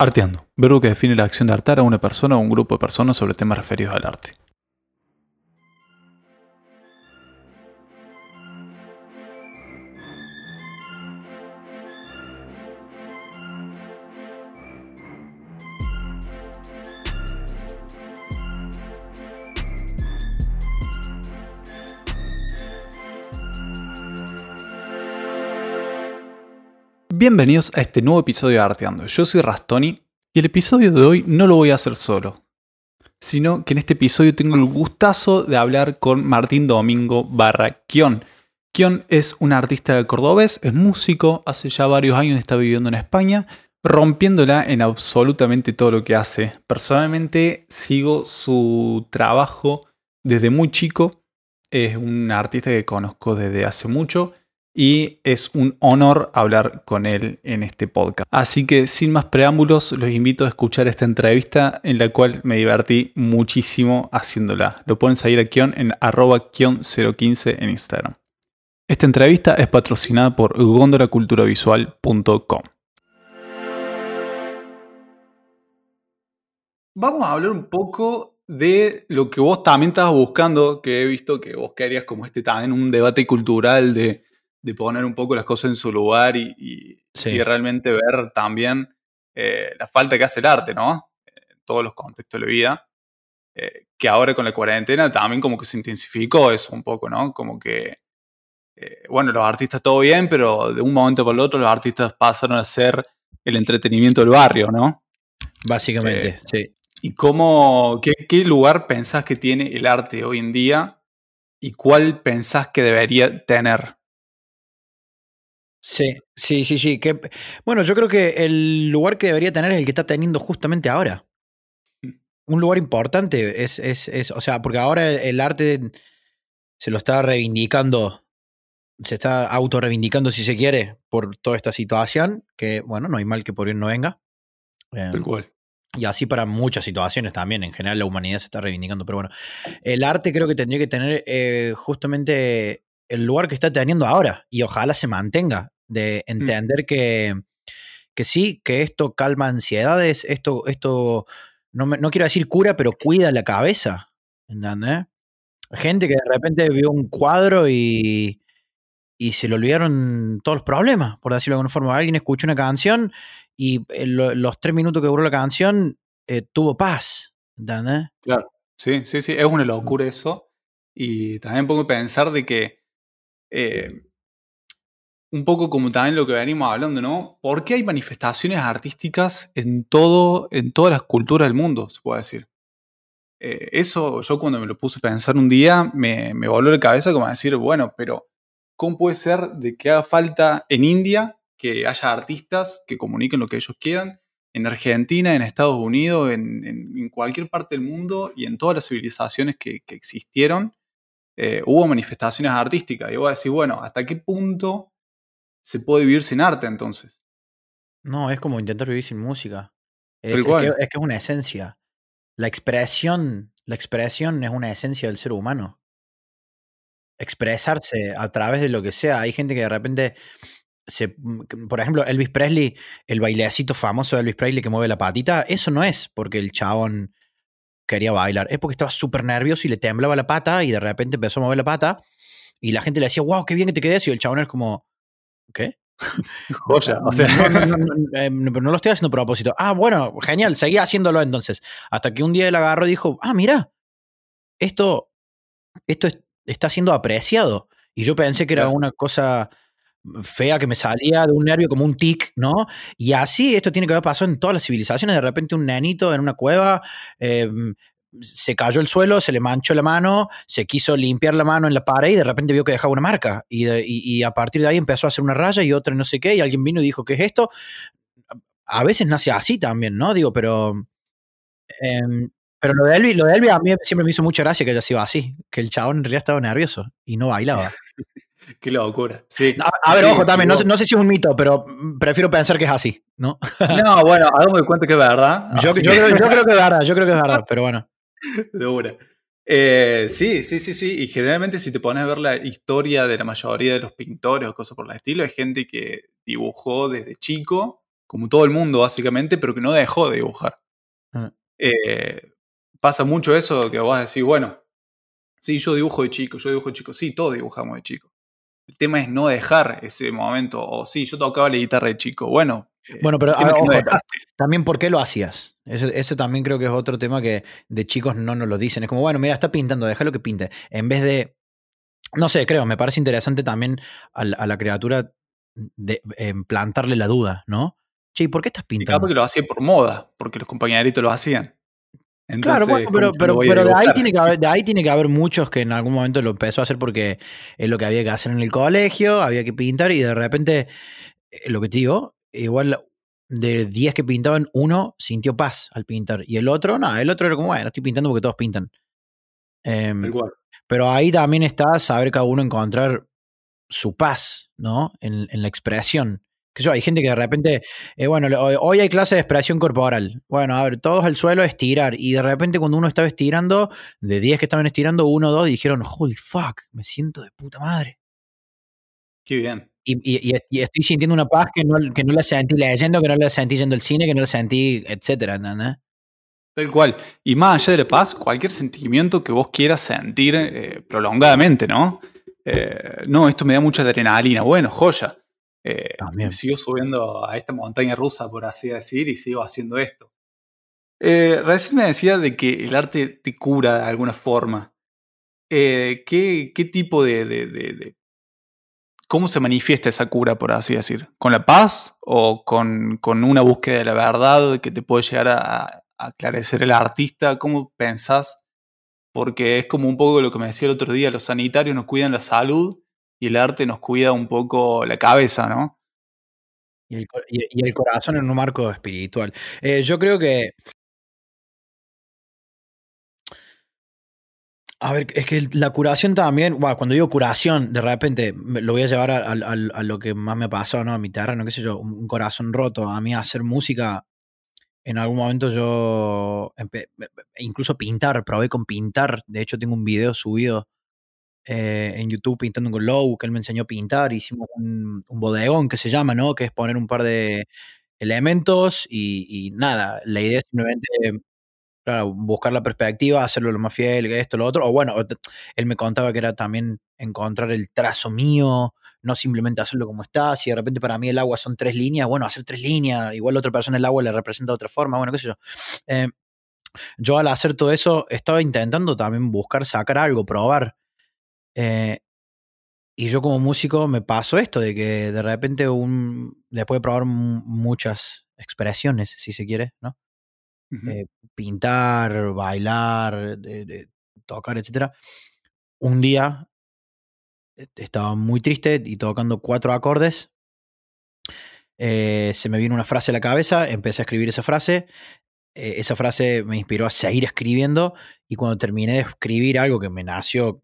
Arteando, verbo que define la acción de hartar a una persona o un grupo de personas sobre temas referidos al arte. Bienvenidos a este nuevo episodio de Arteando. Yo soy Rastoni y el episodio de hoy no lo voy a hacer solo, sino que en este episodio tengo el gustazo de hablar con Martín Domingo barra Kion. Kion es un artista cordobés, es músico, hace ya varios años está viviendo en España, rompiéndola en absolutamente todo lo que hace. Personalmente sigo su trabajo desde muy chico, es un artista que conozco desde hace mucho y es un honor hablar con él en este podcast. Así que sin más preámbulos, los invito a escuchar esta entrevista en la cual me divertí muchísimo haciéndola. Lo pueden seguir a Kion en arroba kion015 en Instagram. Esta entrevista es patrocinada por gondolaculturavisual.com. Vamos a hablar un poco de lo que vos también estabas buscando, que he visto que vos querías como este también un debate cultural de de poner un poco las cosas en su lugar y, realmente ver también eh, la falta que hace el arte, ¿no? En todos los contextos de la vida. Eh, que ahora con la cuarentena también como que se intensificó eso un poco, ¿no? Como que, eh, bueno, los artistas todo bien, pero de un momento para el otro los artistas pasaron a ser el entretenimiento del barrio, ¿no? Básicamente, sí. ¿Y cómo, qué, qué lugar pensás que tiene el arte hoy en día y cuál pensás que debería tener? Sí, sí, sí, sí. Que, bueno, yo creo que el lugar que debería tener es el que está teniendo justamente ahora. Un lugar importante es, es, es o sea, porque ahora el, arte se lo está reivindicando, se está autorreivindicando si se quiere por toda esta situación, que bueno, no hay mal que por bien no venga. Tal em, cual. Y así para muchas situaciones también, en general la humanidad se está reivindicando, pero bueno, el arte creo que tendría que tener eh, justamente el lugar que está teniendo ahora y ojalá se mantenga, de mm. entender que, que sí, que esto calma ansiedades, esto, esto no, no quiero decir cura, pero cuida la cabeza, ¿entendés? Gente que de repente vio un cuadro y, y se le olvidaron todos los problemas, por decirlo de alguna forma. Alguien escuchó una canción y los tres minutos que duró la canción eh, tuvo paz, ¿entendés? Claro, sí, sí, sí, es una locura eso. Y también pongo a pensar de que eh, un poco como también lo que venimos hablando, ¿no? ¿Por qué hay manifestaciones artísticas en, todo, en todas las culturas del mundo, se puede decir? Eh, eso yo cuando me lo puse a pensar un día me, me voló la cabeza como a decir, bueno, pero ¿cómo puede ser de que haga falta en India que haya artistas que comuniquen lo que ellos quieran? En Argentina, en Estados Unidos, en, cualquier parte del mundo y en todas las civilizaciones que existieron, eh, hubo manifestaciones artísticas. Y voy a decir, bueno, ¿hasta qué punto se puede vivir sin arte entonces? No, es como intentar vivir sin música. Es, que, es, una esencia. La expresión, la expresión es una esencia del ser humano. Expresarse a través de lo que sea. Hay gente que de repente se, mm, por ejemplo, Elvis Presley, el bailecito famoso de Elvis Presley que mueve la patita, eso no es porque el chabón quería bailar. Es porque estaba súper nervioso y le temblaba la pata y de repente empezó a mover la pata y la gente le decía, wow, qué bien que te quedes. Y el chabón es como, ¿qué? Joya, o sea. Eh, no, no, lo estoy haciendo a propósito. Ah, bueno, genial, seguía haciéndolo entonces. Hasta que un día él agarró y dijo, ah, mira, esto, esto está siendo apreciado. Y yo pensé que era una cosa fea que me salía de un nervio como un tic, ¿no? Y así esto tiene que haber pasado en todas las civilizaciones. De repente un nenito en una cueva em, se cayó el suelo, se le manchó la mano, se quiso limpiar la mano en la pared y de repente vio que dejaba una marca. Y, a partir de ahí empezó a hacer una raya y otra no sé qué. Y alguien vino y dijo, ¿qué es esto? A veces nace así también, ¿no? Digo, pero... Em, pero lo de, Elvis, lo de Elvis a mí siempre me hizo mucha gracia que haya sido así, que el chabón en realidad estaba nervioso y no bailaba. Qué locura. Sí. A, ver, ojo, también, no, sé si es un mito, pero prefiero pensar que es así, ¿no? no, bueno, hagamos de cuenta que es verdad. Yo, creo, que es verdad, yo creo que es verdad, pero bueno. De eh, sí, sí, sí, sí. Y generalmente si te pones a ver la historia de la mayoría de los pintores o cosas por el estilo, hay gente que dibujó desde chico como todo el mundo básicamente, pero que no dejó de dibujar. Ah. Eh, pasa mucho eso que vos decís, bueno, sí, yo dibujo de chico, yo dibujo de chico, sí, todos dibujamos de chico. El tema es no dejar ese momento, o sí, yo tocaba la guitarra de chico, bueno. eh, Bueno, pero el tema a ver, es que no ojo, dejaste. también por qué lo hacías. Ese, ese también creo que es otro tema que de chicos no nos lo dicen. Es como, bueno, mira, está pintando, déjalo que pinte. En vez de. No sé, creo, me parece interesante también a la, a la criatura de, plantarle la duda, ¿no? Che, ¿y por qué estás Y pintando? capaz que lo hacía por moda, porque los compañeritos lo hacían. Claro, bueno, pero, pero, pero de, ahí tiene que haber, de ahí tiene que haber muchos que en algún momento lo empezó a hacer porque es lo que había que hacer en el colegio, había que pintar y de repente, eh, lo que te digo, igual de 10 que pintaban, uno sintió paz al pintar y el otro, no, el otro era como, bueno, estoy pintando porque todos pintan. Cual. pero ahí también está saber cada uno encontrar su paz, ¿no? En, en la expresión. Que yo, hay gente que de repente, eh, bueno, hoy, hay clase de expresión corporal. Bueno, a ver, todos al suelo a estirar. Y de repente cuando uno estaba estirando, de 10 que estaban estirando, uno o dos dijeron, holy fuck, me siento de puta madre. Qué bien. Y, y- estoy sintiendo una paz que no, que no la sentí leyendo, que no la sentí yendo al cine, que no la sentí, etcétera, ¿entendés? Tal cual. Y más allá de la paz, cualquier sentimiento que vos quieras sentir eh, prolongadamente, ¿no? Eh, no, esto me da mucha adrenalina. Bueno, joya. Eh, sigo subiendo a esta montaña rusa, por así decir, y sigo haciendo esto. Eh, recién me decía de que el arte te cura de alguna forma. Eh, ¿qué, qué tipo de, de- de- de- ¿Cómo se manifiesta esa cura, por así decir? ¿Con la paz o con, con una búsqueda de la verdad que te puede llegar a, a aclarecer el artista? ¿Cómo pensás? Porque es como un poco lo que me decía el otro día, los sanitarios nos cuidan la salud y el arte nos cuida un poco la cabeza, ¿no? Y el, corazón en un marco espiritual. Eh, yo creo que. A ver, es que la curación también, cuando digo curación, de repente lo voy a llevar a, lo que más me ha pasado, ¿no? A mi terreno, qué sé yo, un, corazón roto. A mí hacer música, en algún momento yo, incluso pintar, probé con pintar. De hecho, tengo un video subido eh, en YouTube pintando con Low, que él me enseñó a pintar. Hicimos un, bodegón que se llama, ¿no? Que es poner un par de elementos y, nada, la idea es simplemente claro, buscar la perspectiva, hacerlo lo más fiel, esto, lo otro. O bueno, él me contaba que era también encontrar el trazo mío, no simplemente hacerlo como está. Si de repente para mí el agua son tres líneas, bueno, hacer tres líneas. Igual a otra persona el agua le representa de otra forma, bueno, qué sé yo. Eh, yo al hacer todo eso estaba intentando también buscar sacar algo, probar. Eh, y yo como músico me pasó esto de que de repente un, después de probar mu- muchas expresiones, si se quiere, ¿no? Ujú. eh, pintar, bailar, de- de tocar, etcétera. Un día eh, estaba muy triste y tocando cuatro acordes. eh, se me vino una frase a la cabeza, empecé a escribir esa frase. eh, esa frase me inspiró a seguir escribiendo y cuando terminé de escribir algo que me nació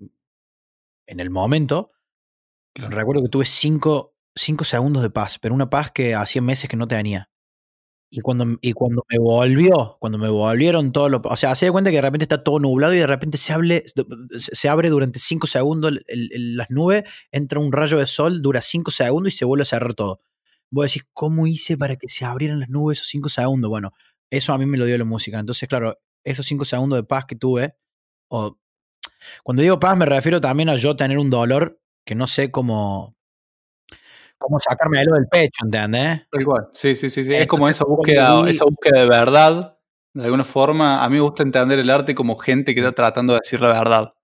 en el momento, Claro. recuerdo que tuve cinco, cinco segundos de paz, pero una paz que hacía meses que no tenía. Y cuando, y cuando me volvió, cuando me volvieron todos los. O sea, hace de cuenta que de repente está todo nublado y de repente se, hable, se se abre durante 5 segundos el- el- el- las nubes, entra un rayo de sol, dura 5 segundos y se vuelve a cerrar todo. Vos decís, ¿cómo hice para que se abrieran las nubes esos 5 segundos? Bueno, eso a mí me lo dio la música. Entonces, claro, esos 5 segundos de paz que tuve, o cuando digo paz me refiero también a yo tener un dolor que no sé cómo, cómo sacármelo del pecho, ¿entendés? Tal cual. Sí, sí, sí, sí. Es como esa búsqueda, esa búsqueda de verdad. De alguna forma, a mí me gusta entender el arte como gente que está tratando de decir la verdad.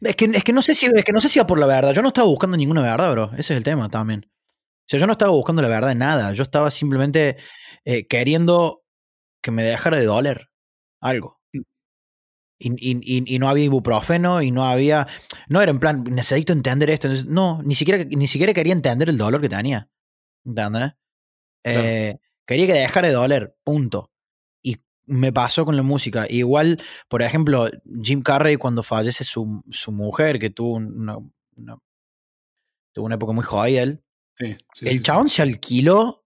Es que, es que no sé si es que no sé si va por la verdad. Yo no estaba buscando ninguna verdad, bro. Ese es el tema también. O sea, yo no estaba buscando la verdad en nada. Yo estaba simplemente eh, queriendo que me dejara de doler algo. Y, y- y- no había ibuprofeno y no había. No era en plan, necesito entender esto. No, ni siquiera, ni siquiera quería entender el dolor que tenía. ¿Entendés? Eh, Quería que dejara de doler, punto. Y me pasó con la música. Igual, por ejemplo, Jim Carrey, cuando fallece su, su mujer, que tuvo una, una- tuvo una época muy jodida él, Sí, sí, el sí, chabón se alquiló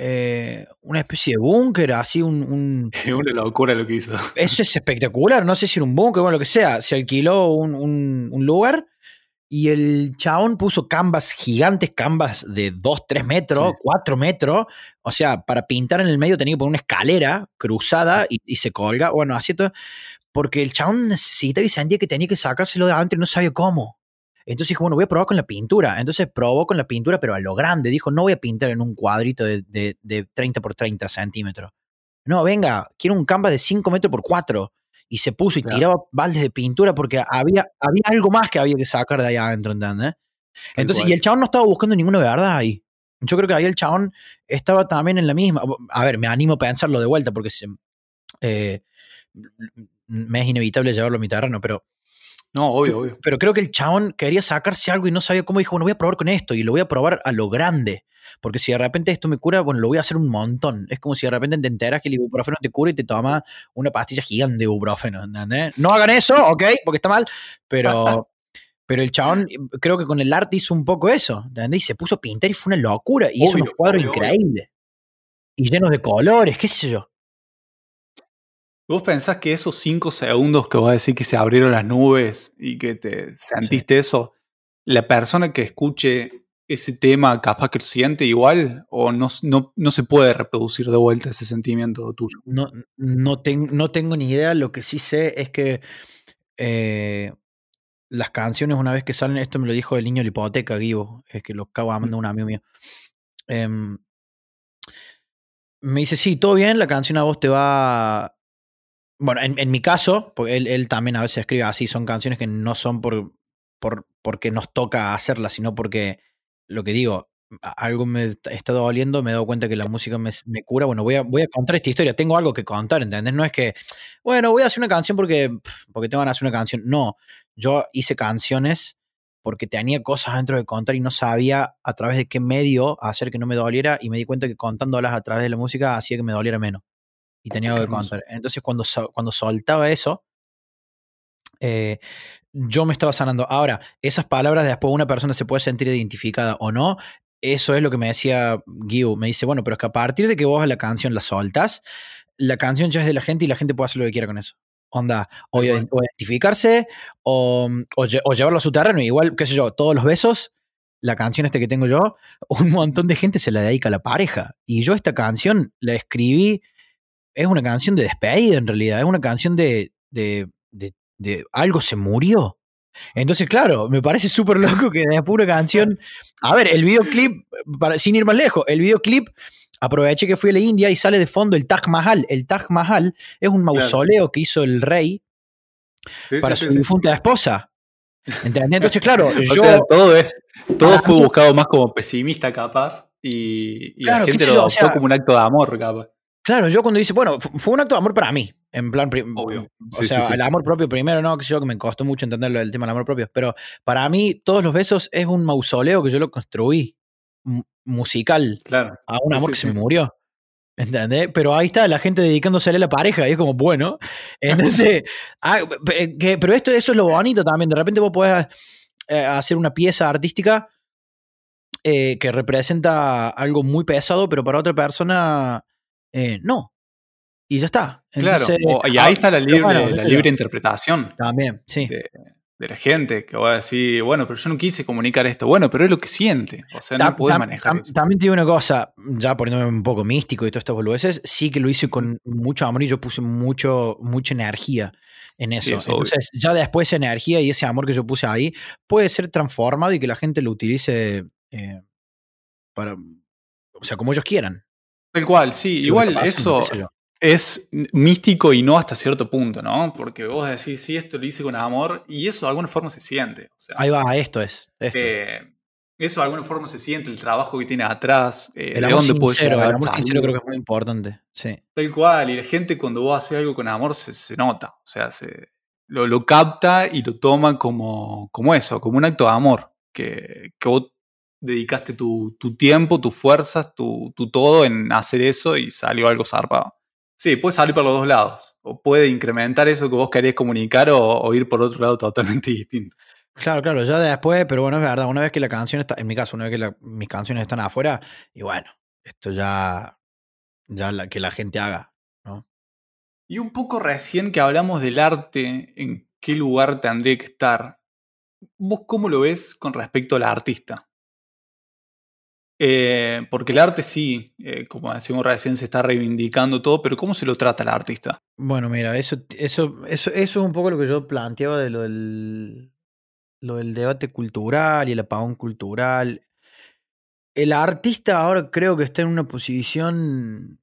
eh, una especie de búnker, así un, un- una locura lo que hizo. Eso es espectacular, no sé si era un búnker o lo que sea. Se alquiló un, un- un lugar Y el chabón puso canvas gigantes, canvas de 2, 3 metros, Sí. 4 metros. O sea, para pintar en el medio tenía que poner una escalera cruzada y, y se colga. Bueno, así todo. Porque el chabón necesitaba y sentía que tenía que sacárselo de adentro y no sabía cómo. Entonces dijo, bueno, voy a probar con la pintura. Entonces probó con la pintura, pero a lo grande. Dijo, no voy a pintar en un cuadrito de, de, de 30 por 30 centímetros. No, venga, quiero un canvas de 5 metros por 4. Y se puso y Claro. tiraba baldes de pintura porque había, había algo más que había que sacar de ahí adentro, ¿entendés? Entonces, y el chabón no estaba buscando ninguna verdad ahí. Yo creo que ahí el chabón estaba también en la misma. A ver, me animo a pensarlo de vuelta porque se- eh, me es inevitable llevarlo a mi terreno, pero, No, obvio, obvio. pero creo que el chabón quería sacarse algo y no sabía cómo. Dijo, bueno, voy a probar con esto y lo voy a probar a lo grande. Porque si de repente esto me cura, bueno, lo voy a hacer un montón. Es como si de repente te enteras que el ibuprofeno te cura y te toma una pastilla gigante de ibuprofeno. ¿entendés? No hagan eso, ¿ok? Porque está mal. Pero, pero el chabón, creo que con el arte hizo un poco eso. ¿entendés? Y se puso a pintar y fue una locura. Y hizo Obvio, unos cuadros obvio, obvio. increíbles. Y llenos de colores, qué sé yo. ¿Vos pensás que esos cinco segundos que vos decís que se abrieron las nubes y que te sentiste eso, la persona que escuche ese tema capaz que lo siente igual o no, no, no se puede reproducir de vuelta ese sentimiento tuyo? No, no, no tengo ni idea. Lo que sí sé es que eh, las canciones, una vez que salen, esto me lo dijo el niño de la hipoteca, Guivo, es que lo acabo amando un amigo mío. Em, me dice, sí, todo bien, la canción a vos te va. Bueno, en, en mi caso, porque él, él también a veces escribe así, son canciones que no son por, por porque nos toca hacerlas, sino porque lo que digo, algo me está doliendo, me he dado cuenta que la música me, me cura. Bueno, voy a, voy a contar esta historia, tengo algo que contar, ¿entendés? No es que, bueno, voy a hacer una canción porque, porque te van a hacer una canción. No, yo hice canciones porque tenía cosas dentro de contar y no sabía a través de qué medio hacer que no me doliera y me di cuenta que contándolas a través de la música hacía que me doliera menos. Y tenía Qué algo que hermoso. contar. Entonces cuando, cuando soltaba eso, eh, yo me estaba sanando. Ahora, esas palabras después una persona se puede sentir identificada o no. Eso es lo que me decía Guiu. Me dice, bueno, pero es que a partir de que vos la canción la soltas, la canción ya es de la gente y la gente puede hacer lo que quiera con eso. Onda, o, identificarse o, o lle- o llevarlo a su terreno. Igual, qué sé yo, todos los besos, la canción este que tengo yo, un montón de gente se la dedica a la pareja. Y yo esta canción la escribí, es una canción de despedida en realidad, es una canción de, de, de- de algo se murió. Entonces, claro, me parece súper loco que de pura canción. A ver, el videoclip, para, sin ir más lejos, el videoclip, aproveché que fui a la India y sale de fondo el Taj Mahal. El Taj Mahal es un mausoleo que hizo el rey Sí, para sí, su sí, difunta esposa. ¿Entendés? Entonces, claro, O yo. sea, todo, es, todo fue buscado más como pesimista capaz y, y Claro, la gente lo o adoptó sea- como un acto de amor capaz. Claro, yo cuando dice, bueno, fu- fue un acto de amor para mí, en plan, Obvio. o Sí, sea, sí, sí. el amor propio primero, no, que yo, que me costó mucho entender lo del tema del amor propio, pero para mí todos los besos es un mausoleo que yo lo construí, mu- musical, Claro. a un amor que se me murió. ¿Entendés? Pero ahí está la gente dedicándose a la pareja y es como, bueno. Entonces, ah, pe- que- pero esto, eso es lo bonito también. De repente vos podés eh, hacer una pieza artística eh, que representa algo muy pesado, pero para otra persona eh, no. Y ya está. Claro. O- y ah, ahí está la libre, bueno, la interpretación También, sí. de, de la gente que va a decir, bueno, pero yo no quise comunicar esto. Bueno, pero es lo que siente. O sea, no puede tam- manejar tam- eso. También te digo una cosa, ya poniéndome un poco místico y todas estas boludeces, sí que lo hice con mucho amor y yo puse mucho, mucha energía en eso. Sí, es obvio. Entonces, ya después esa energía y ese amor que yo puse ahí puede ser transformado y que la gente lo utilice eh, para, o sea, como ellos quieran. Tal cual, sí. Igual eso es místico y no hasta cierto punto, ¿no? Porque vos decís, sí, esto lo hice con amor y eso de alguna forma se siente. O sea, Ahí va, esto es. Esto es. eh, eso de alguna forma se siente, el trabajo que tiene atrás, eh, El de amor dónde sincero, el amor sincero creo que es muy importante. Sí. Tal cual, y la gente cuando vos haces algo con amor se, se nota, o sea, se, lo, lo capta y lo toma como, como eso, como un acto de amor, que, que vos dedicaste tu, tu tiempo, tus fuerzas, tu, tu todo en hacer eso y salió algo zarpado. Sí, puede salir por los dos lados, o puede incrementar eso que vos querías comunicar o, o ir por otro lado totalmente distinto. Claro, claro, ya después, pero bueno, es verdad, una vez que la canción está, en mi caso, una vez que la- mis canciones están afuera, y bueno, esto ya, ya la, que la gente haga, ¿no? Y un poco recién que hablamos del arte, en qué lugar tendría que estar. ¿vos cómo lo ves con respecto al artista? Eh, porque el arte sí, eh, como decimos recién, se está reivindicando todo, pero ¿cómo se lo trata el artista? Bueno, mira, eso, eso, eso, eso es un poco lo que yo planteaba de lo del, lo del debate cultural y el apagón cultural. El artista ahora creo que está en una posición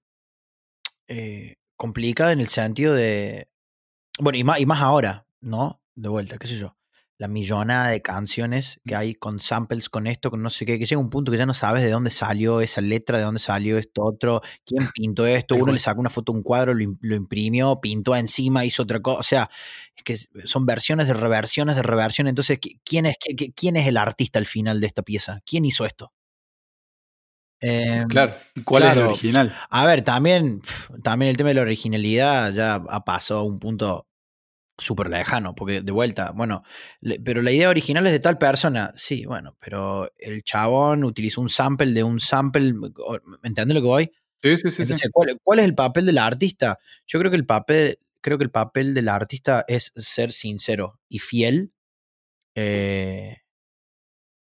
eh, complicada en el sentido de. Bueno, y más, y más ahora, ¿no? De vuelta, qué sé yo la millonada de canciones que hay con samples, con esto, con no sé qué, que llega un punto que ya no sabes de dónde salió esa letra, de dónde salió esto otro, quién pintó esto, uno le sacó una foto, un cuadro, lo, imprimió, pintó encima, hizo otra cosa, o sea, es que son versiones de reversiones de reversiones, entonces, ¿quién es, quién es el artista al final de esta pieza? ¿Quién hizo esto? Em, claro, ¿cuál es el original? A ver, también, también el tema de la originalidad ya ha pasado a un punto súper lejano, porque de vuelta, bueno, pero la idea original es de tal persona, sí, bueno, pero el chabón utilizó un sample de un sample, ¿entiendes lo que voy? Sí, sí, sí. ¿cuál, es el papel del artista? Yo creo que el papel, creo que el papel del artista es ser sincero y fiel eh,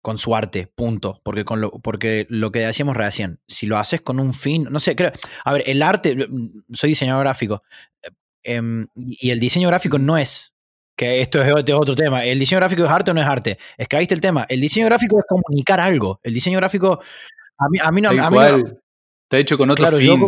con su arte, punto. Porque, con lo, porque lo que decíamos recién, si lo haces con un fin, no sé, creo, a ver, el arte, soy diseñador gráfico, Em, y el diseño gráfico no es, que esto es otro tema, el diseño gráfico es arte o no es arte. Es que ahí está el tema. El diseño gráfico es comunicar algo. El diseño gráfico, a mí, a mí no... A mí no Te he hecho con otro fin.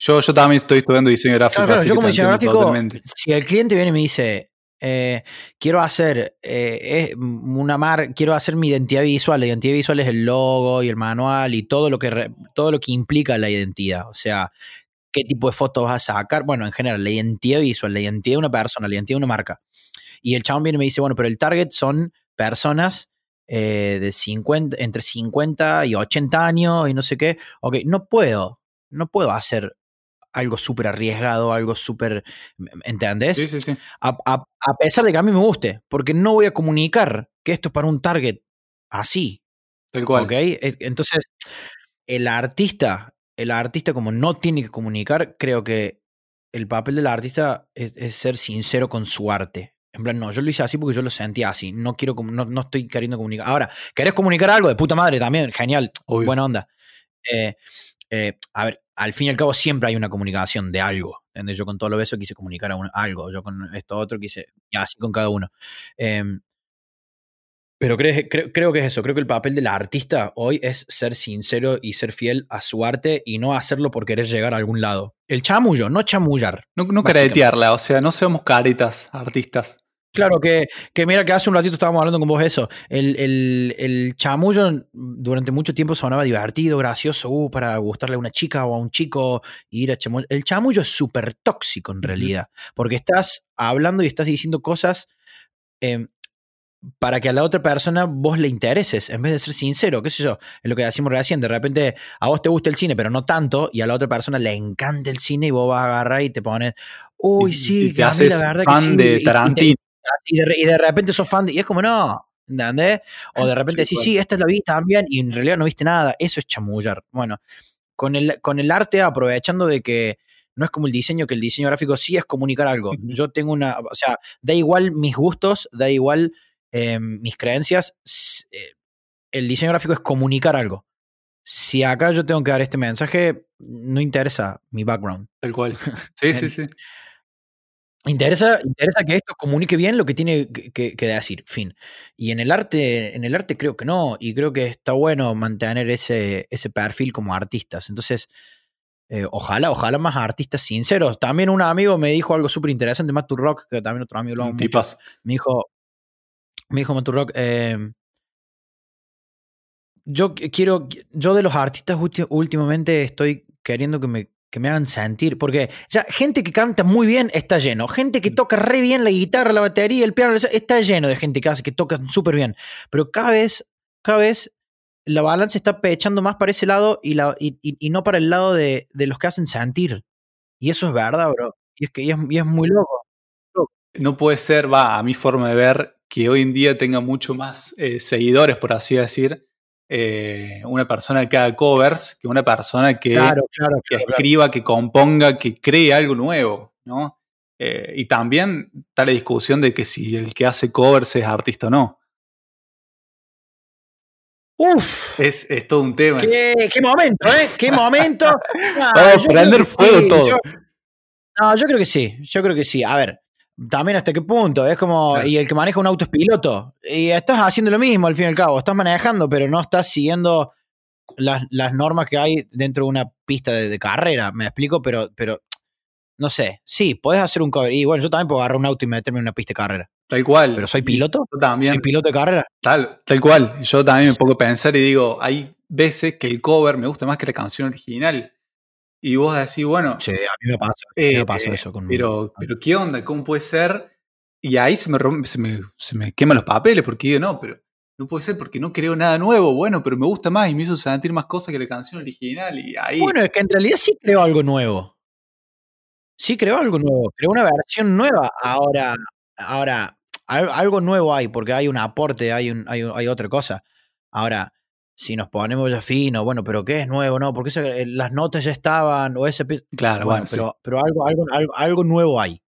Yo, yo, también estoy estudiando diseño gráfico. Claro, yo como diseño gráfico, si el cliente viene y me dice, eh, quiero hacer eh, una mar, quiero hacer mi identidad visual. La identidad visual es el logo y el manual y todo lo que todo lo que implica la identidad. O sea, qué tipo de fotos vas a sacar. Bueno, en general, la identidad visual, la identidad de una persona, la identidad de una marca. Y el chabón viene y me dice, bueno, pero el target son personas eh, de 50, entre 50 y 80 años y no sé qué. Ok, no puedo, no puedo hacer algo súper arriesgado, algo súper, ¿entendés? Sí, sí, sí. A, pesar de que a mí me guste, porque no voy a comunicar que esto es para un target así. Tal cual. ¿Ok? E, entonces, el artista el artista como no tiene que comunicar, creo que el papel del artista es, ser sincero con su arte. En plan, no, yo lo hice así porque yo lo sentía así. No quiero, no, no estoy queriendo comunicar. Ahora, ¿querés comunicar algo? De puta madre también, genial, buena onda. Eh, eh, a ver, al fin y al cabo siempre hay una comunicación de algo. Yo con todo lo beso quise comunicar algo, yo con esto otro quise, y así con cada uno. Em, pero creo, creo, que es eso, creo que el papel del artista hoy es ser sincero y ser fiel a su arte y no hacerlo por querer llegar a algún lado. El chamullo, no chamullar. No, no caretearla, o sea, no seamos caretas artistas. Claro, que, que, mira que hace un ratito estábamos hablando con vos eso. El, el, el chamullo durante mucho tiempo sonaba divertido, gracioso, uh, para gustarle a una chica o a un chico, ir a chamullo. El chamullo es súper tóxico en realidad, porque estás hablando y estás diciendo cosas em, para que a la otra persona vos le intereses, en vez de ser sincero, qué sé yo, es lo que decimos recién, de repente a vos te gusta el cine, pero no tanto, y a la otra persona le encanta el cine y vos vas a agarrar y te pones, uy, sí, que haces la verdad fan de Tarantino. Y, de, repente sos fan de, y es como, no, ¿entendés? O de repente sí, sí, esta es la vi también, y en realidad no viste nada, eso es chamullar. Bueno, con el, con el arte, aprovechando de que no es como el diseño, que el diseño gráfico sí es comunicar algo. Yo tengo una, o sea, da igual mis gustos, da igual Em, mis creencias, eh, el diseño gráfico es comunicar algo. Si acá yo tengo que dar este mensaje, no interesa mi background. El cual. Sí, sí, sí. Interesa, interesa que esto comunique bien lo que tiene que, decir, fin. Y en el arte, en el arte creo que no, y creo que está bueno mantener ese, ese perfil como artistas. Entonces, eh, ojalá, ojalá más artistas sinceros. También un amigo me dijo algo súper interesante, Matt Rock, que también otro amigo lo amo mucho, Me dijo, me dijo Maturrock, eh, yo quiero, yo de los artistas últimamente estoy queriendo que me, que me hagan sentir, porque ya gente que canta muy bien está lleno, gente que mm. toca re bien la guitarra, la batería, el piano, está lleno de gente que hace, que toca súper bien, pero cada vez, cada vez la balanza está pechando más para ese lado y, la, y, no para el lado de, de, los que hacen sentir. Y eso es verdad, bro. Y es que y es, y es muy loco. No puede ser, va, a mi forma de ver, que hoy en día tenga mucho más eh, seguidores, por así decir, eh, una persona que haga covers que una persona que, escriba, que componga, que cree algo nuevo, ¿no? Eh, y también está la discusión de que si el que hace covers es artista o no. Uf. Es, es todo un tema. Qué, qué momento, ¿eh? Qué momento. Vamos a prender creo que fuego sí, todo. yo- no, yo creo que sí. Yo creo que sí. A ver, también hasta qué punto. Es como. Claro. Y el que maneja un auto es piloto. Y estás haciendo lo mismo al fin y al cabo. Estás manejando, pero no estás siguiendo las, las normas que hay dentro de una pista de, de carrera. Me explico, pero, pero. No sé. Sí, podés hacer un cover. Y bueno, yo también puedo agarrar un auto y meterme en una pista de carrera. Tal cual. Pero soy piloto. Yo también. Soy piloto de carrera. Tal, tal cual. Yo también me pongo a pensar y digo, hay veces que el cover me gusta más que la canción original. Y vos decís, bueno, Sí, a mí me pasa. eh, me pasa eso con. pero, pero ¿qué onda? ¿Cómo puede ser? Y ahí se me, rompe- se, me, se me queman los papeles porque digo, no, pero no puede ser porque no creo nada nuevo. Bueno, pero me gusta más y me hizo sentir más cosas que la canción original. Y ahí, Bueno, es que en realidad sí creo algo nuevo. Sí creo algo nuevo. Creo una versión nueva. Ahora, ahora, al- algo nuevo hay, porque hay un aporte, hay, un, hay, un- hay otra cosa. Ahora, si nos ponemos ya fino, bueno, pero ¿qué es nuevo? No, porque eh, las notas ya estaban, o ese. claro, Bueno, bueno, sí, pero, pero algo, algo, algo, algo nuevo hay.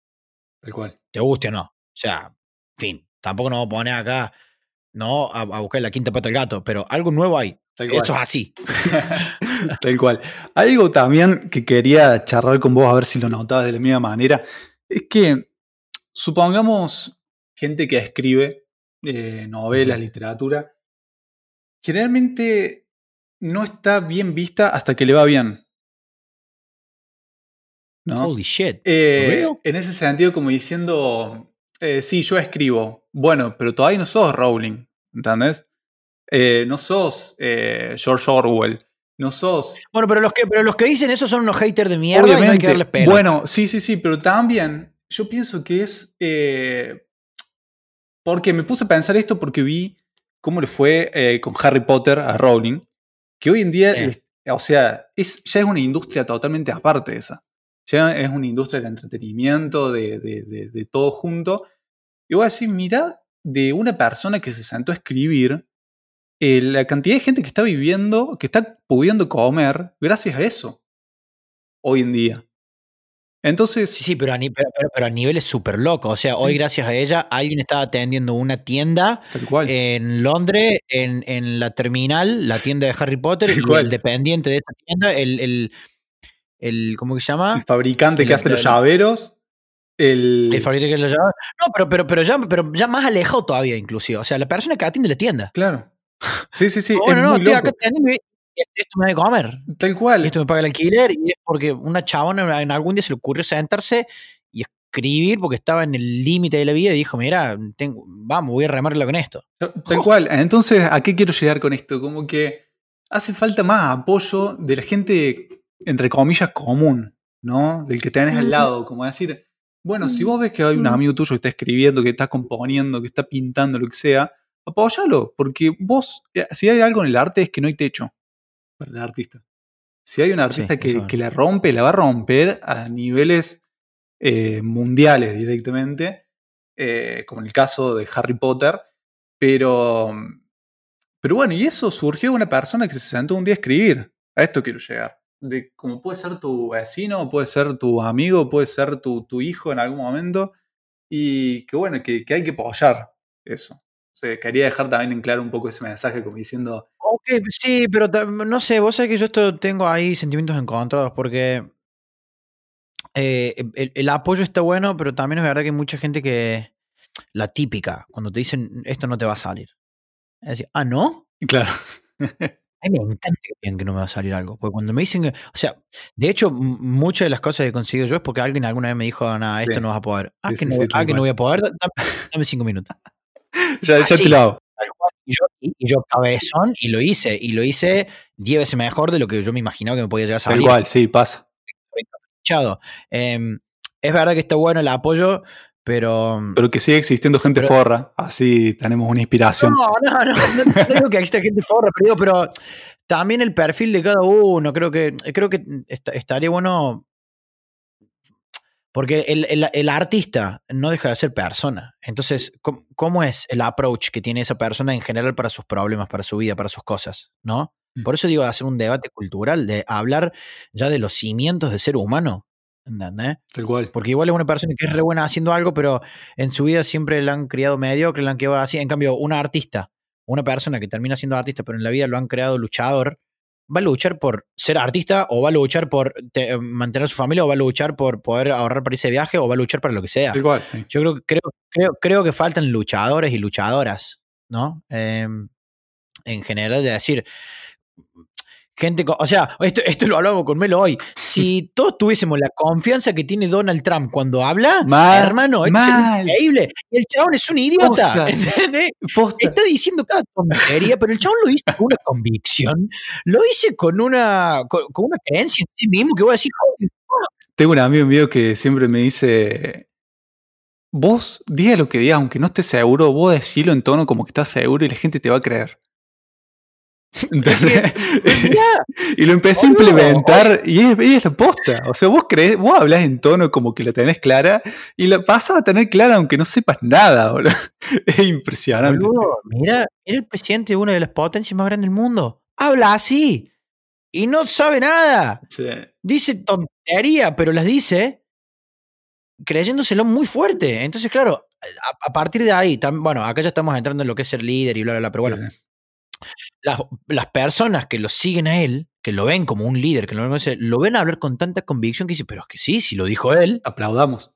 tal cual. Te guste o no. O sea, fin, tampoco nos vamos a poner acá, no, a, a buscar la quinta pata del gato, pero algo nuevo hay. Eso es así. Tal cual. Algo también que quería charlar con vos, a ver si lo notabas de la misma manera, es que supongamos gente que escribe eh, novelas, literatura, generalmente no está bien vista hasta que le va bien. ¿No? Holy shit. Eh, en ese sentido, como diciendo, eh, sí, yo escribo. Bueno, pero todavía no sos Rowling, ¿entendés? Eh, no sos George Orwell. No sos Bueno, pero los que, pero los que dicen eso son unos haters de mierda y no hay que Obviamente. darles pelo. Bueno, sí, sí, sí, pero también yo pienso que es. porque me puse a pensar esto porque vi cómo le fue eh, con Harry Potter a Rowling, que hoy en día, Sí. es- o sea, es, ya es una industria totalmente aparte esa. Ya es una industria del entretenimiento, de, de- de- de todo junto. Y voy a decir, mirá, de una persona que se sentó a escribir, eh, la cantidad de gente que está viviendo, que está pudiendo comer gracias a eso. Hoy en día. Entonces, Sí, sí, pero a, pero, pero- a niveles súper locos. O sea, hoy, gracias a ella, alguien estaba atendiendo una tienda en Londres, en, en la terminal, la tienda de Harry Potter, Tal y cual. el dependiente de esa tienda, el, el, el ¿cómo que se llama? el fabricante el- que hace los llaveros. El, El favorito que lo llama. No, pero, pero, pero, ya, pero ya más alejado todavía, inclusive. O sea, la persona que atiende la tienda. Claro. Sí, sí, sí. Bueno, no, muy estoy acá atendiendo esto me da de comer. Tal Y cual. esto me paga el alquiler y es porque una chabona en algún día se le ocurrió sentarse y escribir porque estaba en el límite de la vida y dijo, mira, tengo, vamos, voy a remarla con esto. Tal cual. Entonces, ¿a qué quiero llegar con esto? Como que hace falta más apoyo de la gente, entre comillas, común, ¿no? Del que tenés al lado. Como decir, bueno, si vos ves que hay un amigo tuyo que está escribiendo, que está componiendo, que está pintando, lo que sea, apóyalo. Porque vos, eh, si hay algo en el arte, es que no hay techo para el artista. Si hay un artista Sí, que, que la rompe, la va a romper a niveles eh, mundiales directamente, eh, como en el caso de Harry Potter, pero, pero bueno, y eso surgió de una persona que se sentó un día a escribir. A esto quiero llegar. De como puede ser tu vecino, puede ser tu amigo, puede ser tu, tu hijo en algún momento, y que bueno, que, que hay que apoyar eso. O sea, quería dejar también en claro un poco ese mensaje, como diciendo, Ok, sí, pero no sé, vos sabés que yo esto tengo ahí sentimientos encontrados porque eh, el, el apoyo está bueno, pero también es verdad que hay mucha gente que, la típica, cuando te dicen esto no te va a salir. Es decir, ah, ¿no? claro. A mí me encanta que que no me va a salir algo. Porque cuando me dicen que. O sea, de hecho, muchas de las cosas que consigo yo es porque alguien alguna vez me dijo, nada, esto Sí. no vas a poder. Ah, Sí, que, sí, no, ah, que no voy a poder. Da- Dame, dame cinco minutos. ya, ya te lo hago. Y yo, y, y yo cabezón y lo hice. Y lo hice diez veces mejor de lo que yo me imaginaba que me podía llegar a salir. cual, sí, pasa. Em, es verdad que está bueno el apoyo, pero. Pero que sigue existiendo gente Pero- forra, así tenemos una inspiración. No, no, no, no, no digo que exista gente forra, pero, digo, pero también el perfil de cada uno, creo que, creo que est- estaría bueno. Porque el, el- el artista no deja de ser persona. Entonces, ¿cómo, cómo es el approach que tiene esa persona en general para sus problemas, para su vida, para sus cosas? ¿No? Mm. Por eso digo, hacer un debate cultural, de hablar ya de los cimientos del ser humano. ¿Entendés? Tal cual. Porque igual es una persona que es re buena haciendo algo, pero en su vida siempre la han criado mediocre, la han criado así. En cambio, una artista una persona que termina siendo artista, pero en la vida lo han creado luchador, va a luchar por ser artista o va a luchar por te- mantener su familia o va a luchar por poder ahorrar para de viaje o va a luchar para lo que sea. Igual, sí. Yo creo, creo, creo, creo que faltan luchadores y luchadoras, ¿no? Eh, en general, de decir, gente, o sea, esto, esto lo hablamos con Melo hoy. Si todos tuviésemos la confianza que tiene Donald Trump cuando habla, Mal, hermano, esto mal. increíble. El chabón es un idiota. Posta. Está diciendo cada tontería, pero el chabón lo dice con una convicción, lo dice con una, con, con una creencia en sí mismo que voy a decir, "Joder, Tengo un amigo mío que siempre me dice, vos diga lo que digas, aunque no estés seguro, vos decilo en tono como que estás seguro y la gente te va a creer. Mirá, y lo empecé a implementar y es, y es la posta. O sea, vos crees, vos hablas en tono como que la tenés clara y la pasas a tener clara aunque no sepas nada, boludo. Es impresionante. Boludo, mira, era el presidente de una de las potencias más grandes del mundo. Habla así y no sabe nada. Sí. Dice tontería, pero las dice creyéndoselo muy fuerte. Entonces, claro, a, a partir de ahí, tam- bueno, acá ya estamos entrando en lo que es ser líder y bla, bla, bla, pero bueno, Sí, sí. Las, las personas que lo siguen a él, que lo ven como un líder, que lo ven, lo ven hablar con tanta convicción que dice, pero es que sí, si lo dijo él, Aplaudamos.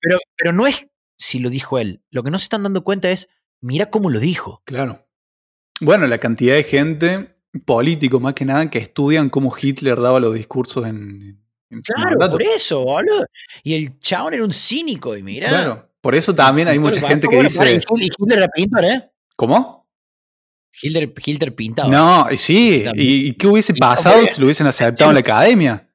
pero, pero no es si lo dijo él. Lo que no se están dando cuenta es, mira cómo lo dijo. Claro. Bueno, la cantidad de gente, político más que nada, que estudian cómo Hitler daba los discursos en, en Claro, por eso, boludo. Y el chabón era un cínico, y mira. Claro. Por eso también hay mucha gente que dice. Y Hitler era pintor, ¿eh? ¿Cómo? Hitler, Hitler pintado. No, sí. También. ¿Y, qué hubiese pasado si lo hubiesen aceptado en la academia?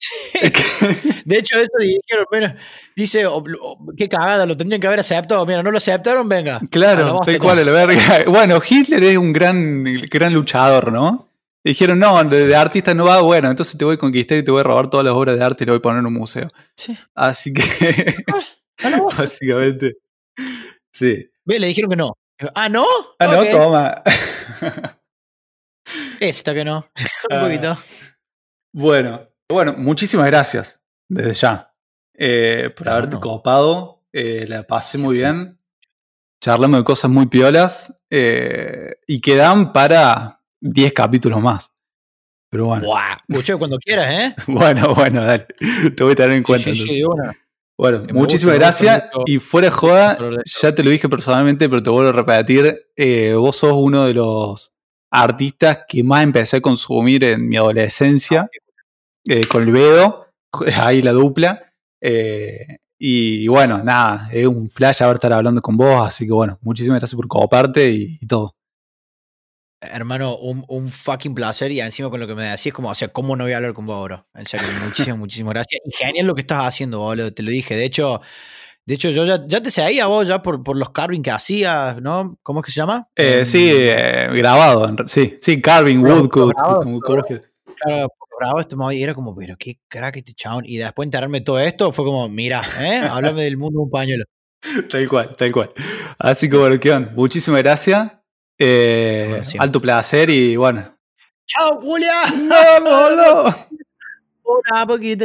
De hecho, eso dijeron, mira, dice, o- o- qué cagada, lo tendrían que haber aceptado. Mira, no lo aceptaron, venga. Claro, tal cual, la verga. Bueno, Hitler es un gran, gran luchador, ¿no? Dijeron, no, de, de artista no va, bueno, entonces te voy a conquistar y te voy a robar todas las obras de arte y lo voy a poner en un museo. Sí. Así que, Ah, básicamente, sí. Ve, le dijeron que no. Ah, ¿no? Ah, no, toma. Esta que no. Un Ah. poquito. Bueno, bueno, muchísimas gracias desde ya eh, por haberte bueno. copado. eh, la pasé muy bien. Charlamos de cosas muy piolas eh, y quedan para 10 capítulos más. Pero bueno. Escuché cuando quieras, ¿eh? bueno, bueno, dale. Te voy a tener en cuenta. Sí, sí, sí, una. Bueno, Que muchísimas gracias. Y fuera de joda, de ya te lo dije personalmente, pero te vuelvo a repetir. eh, vos sos uno de los artistas que más empecé a consumir en mi adolescencia, eh, con el Bedo, ahí la dupla. eh, y bueno, nada, es un flash haber estar hablando con vos, así que bueno, muchísimas gracias por coparte y, y todo. Hermano, un, un fucking placer y encima con lo que me decís, como, o sea, ¿cómo no voy a hablar con vos, bro? En serio, muchísimas, muchísimas gracias. Y genial lo que estás haciendo, boludo, te lo dije. De hecho, de hecho yo ya, ya te seguía vos ya por, por los carving que hacías, ¿no? ¿Cómo es que se llama? Eh, sí, eh, grabado, sí, sí, Carving, Woodcut, claro, bravo y era como, pero qué crack este chabón. Y después enterarme de todo esto fue como, mira, ¿eh? Háblame del mundo un pañuelo. Tal cual, tal cual. Así que bueno, ¿qué onda? Muchísimas gracias. Eh, alto placer y bueno. ¡Chao, Julia! ¡Vámonos! Una poquita.